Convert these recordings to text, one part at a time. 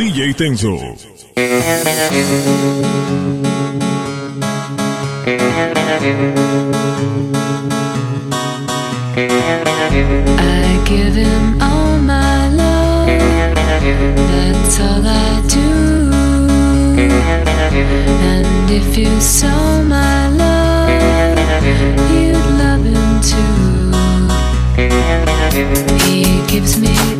DJ Tenxo. I give him all my love. That's all I do. And if you saw my love, you'd love him too. He gives me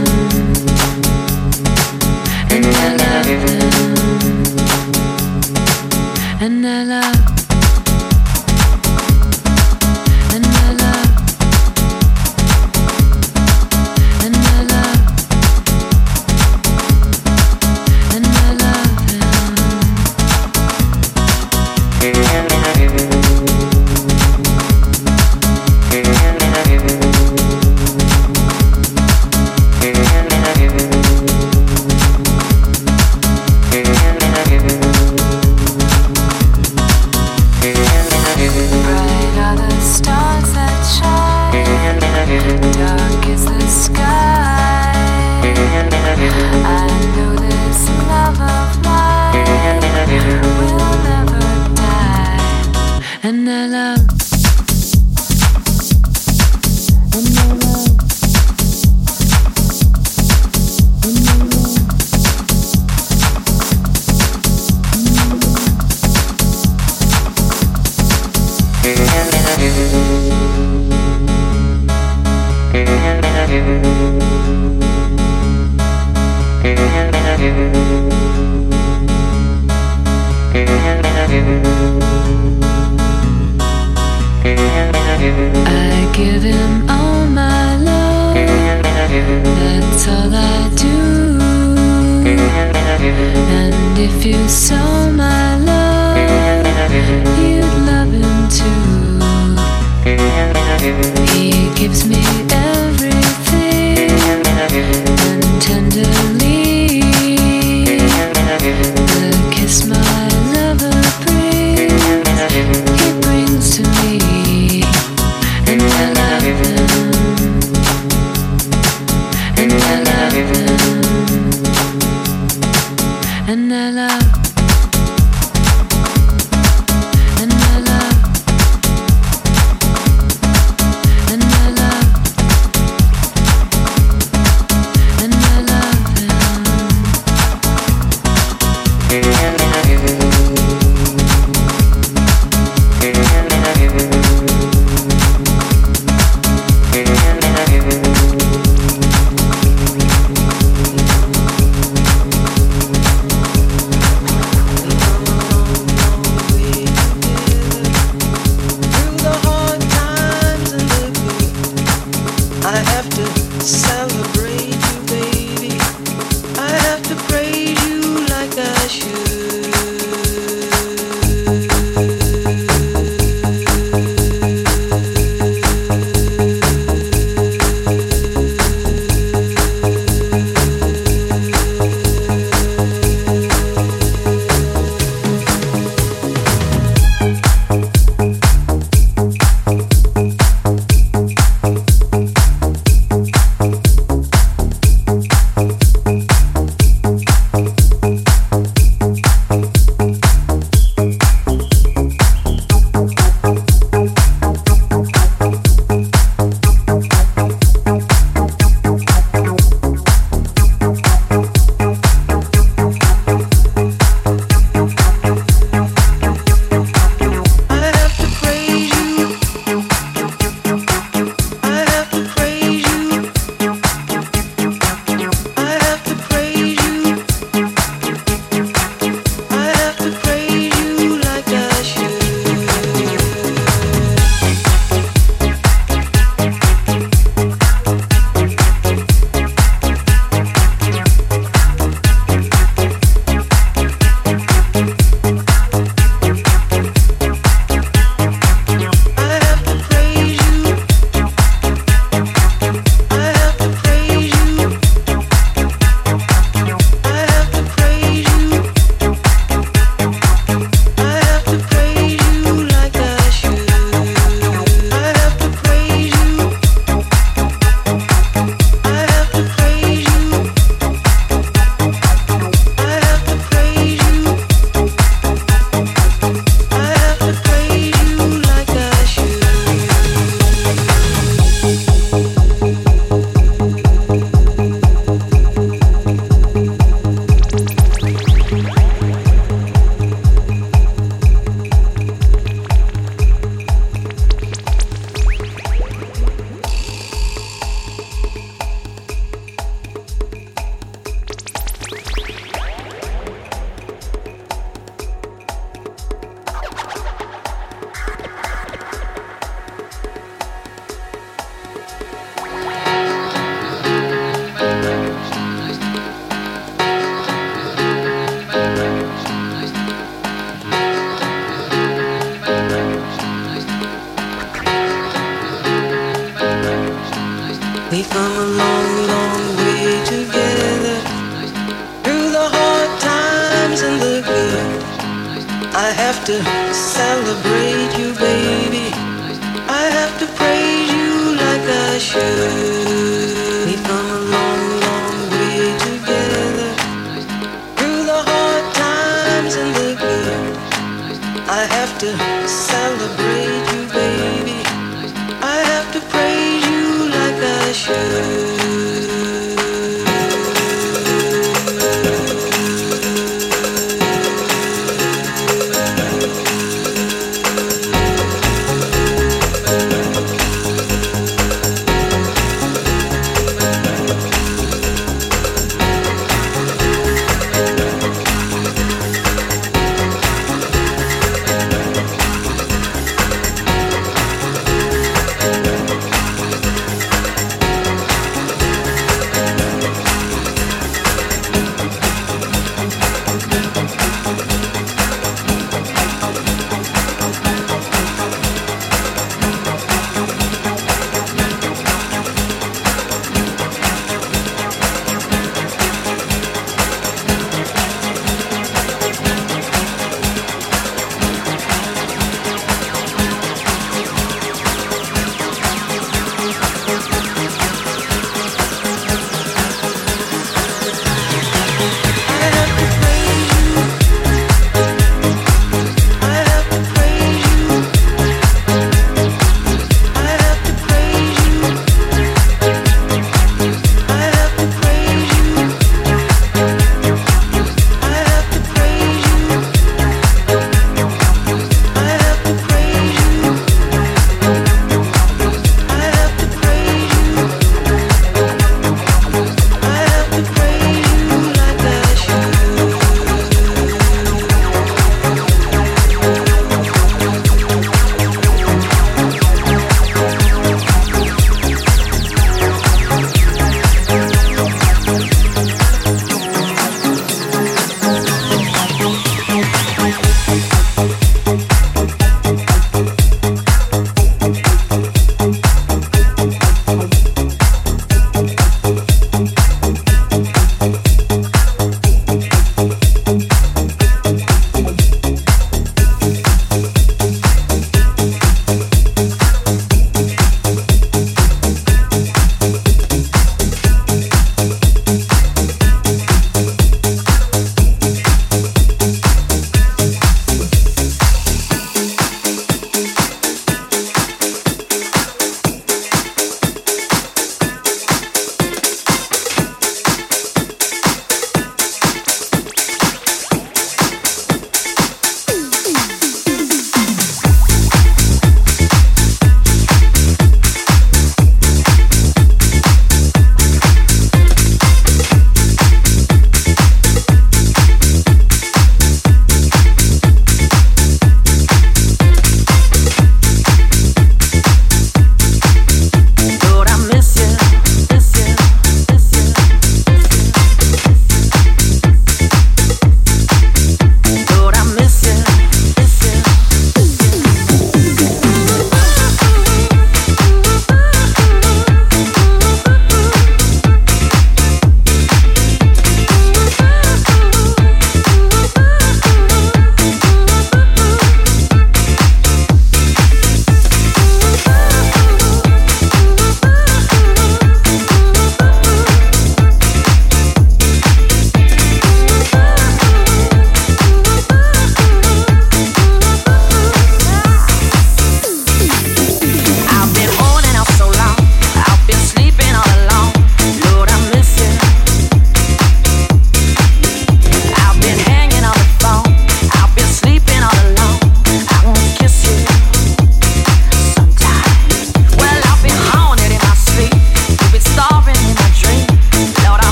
you so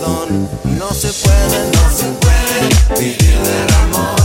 perdón. No se puede, no se puede vivir del amor.